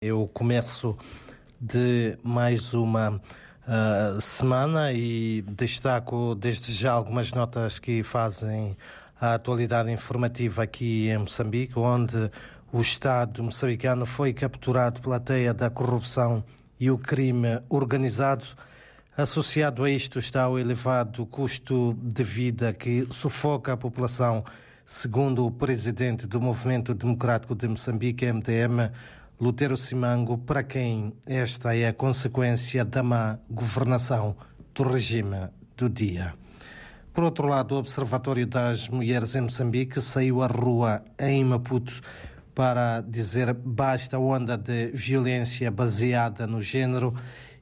Eu começo de mais uma uh, semana e destaco desde já algumas notas que fazem a atualidade informativa aqui em Moçambique, onde o Estado moçambicano foi capturado pela teia da corrupção e o crime organizado. Associado a isto está o elevado custo de vida que sufoca a população, segundo o presidente do Movimento Democrático de Moçambique, MDM, Lutero Simango, para quem esta é a consequência da má governação do regime do dia. Por outro lado, o Observatório das Mulheres em Moçambique saiu à rua em Maputo para dizer basta a onda de violência baseada no género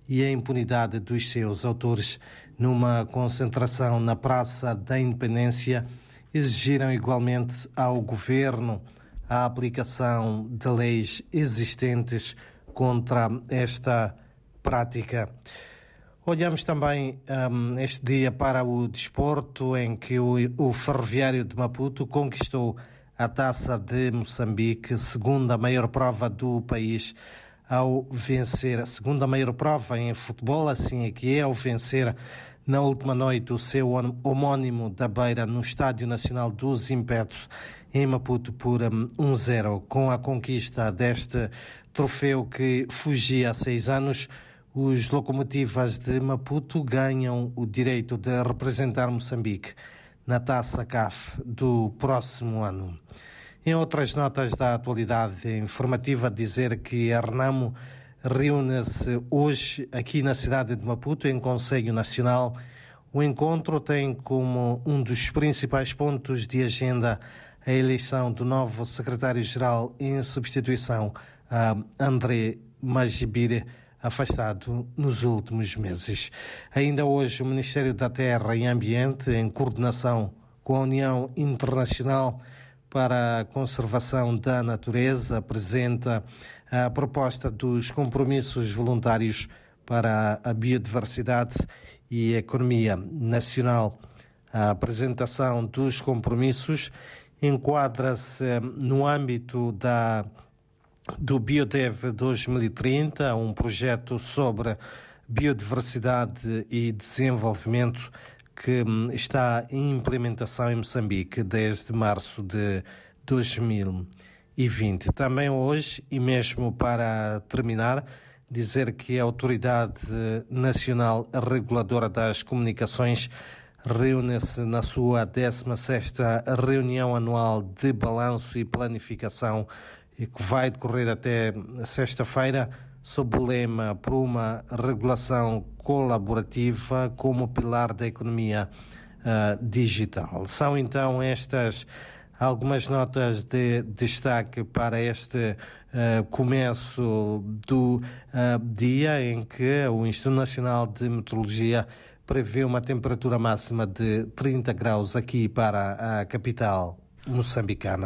e a impunidade dos seus autores. Numa concentração na Praça da Independência, exigiram igualmente ao governo a aplicação de leis existentes contra esta prática. Olhamos também um, este dia para o desporto, em que o, o Ferroviário de Maputo conquistou a taça de Moçambique, segunda maior prova do país, ao vencer, a segunda maior prova em futebol, assim é que é, ao vencer na última noite o seu homónimo da Beira no Estádio Nacional dos Impetos em Maputo por 1-0. Um, Com a conquista deste troféu que fugia há seis anos, os locomotivas de Maputo ganham o direito de representar Moçambique na Taça CAF do próximo ano. Em outras notas da atualidade informativa, dizer que a Renamo reúne-se hoje aqui na cidade de Maputo, em Conselho Nacional. O encontro tem como um dos principais pontos de agenda a eleição do novo secretário-geral em substituição a André Magibire, afastado nos últimos meses. Ainda hoje, o Ministério da Terra e Ambiente, em coordenação com a União Internacional para a Conservação da Natureza, apresenta a proposta dos compromissos voluntários para a biodiversidade e a economia nacional. A apresentação dos compromissos enquadra-se no âmbito da, do Biodev 2030, um projeto sobre biodiversidade e desenvolvimento que hum, está em implementação em Moçambique desde março de 2020. Também hoje, e mesmo para terminar, dizer que a Autoridade Nacional Reguladora das Comunicações reúne-se na sua 16ª reunião anual de balanço e planificação e que vai decorrer até sexta-feira sob o lema por uma regulação colaborativa como pilar da economia uh, digital. São então estas algumas notas de destaque para este uh, começo do uh, dia em que o Instituto Nacional de Meteorologia prevê uma temperatura máxima de 30 graus aqui para a capital moçambicana.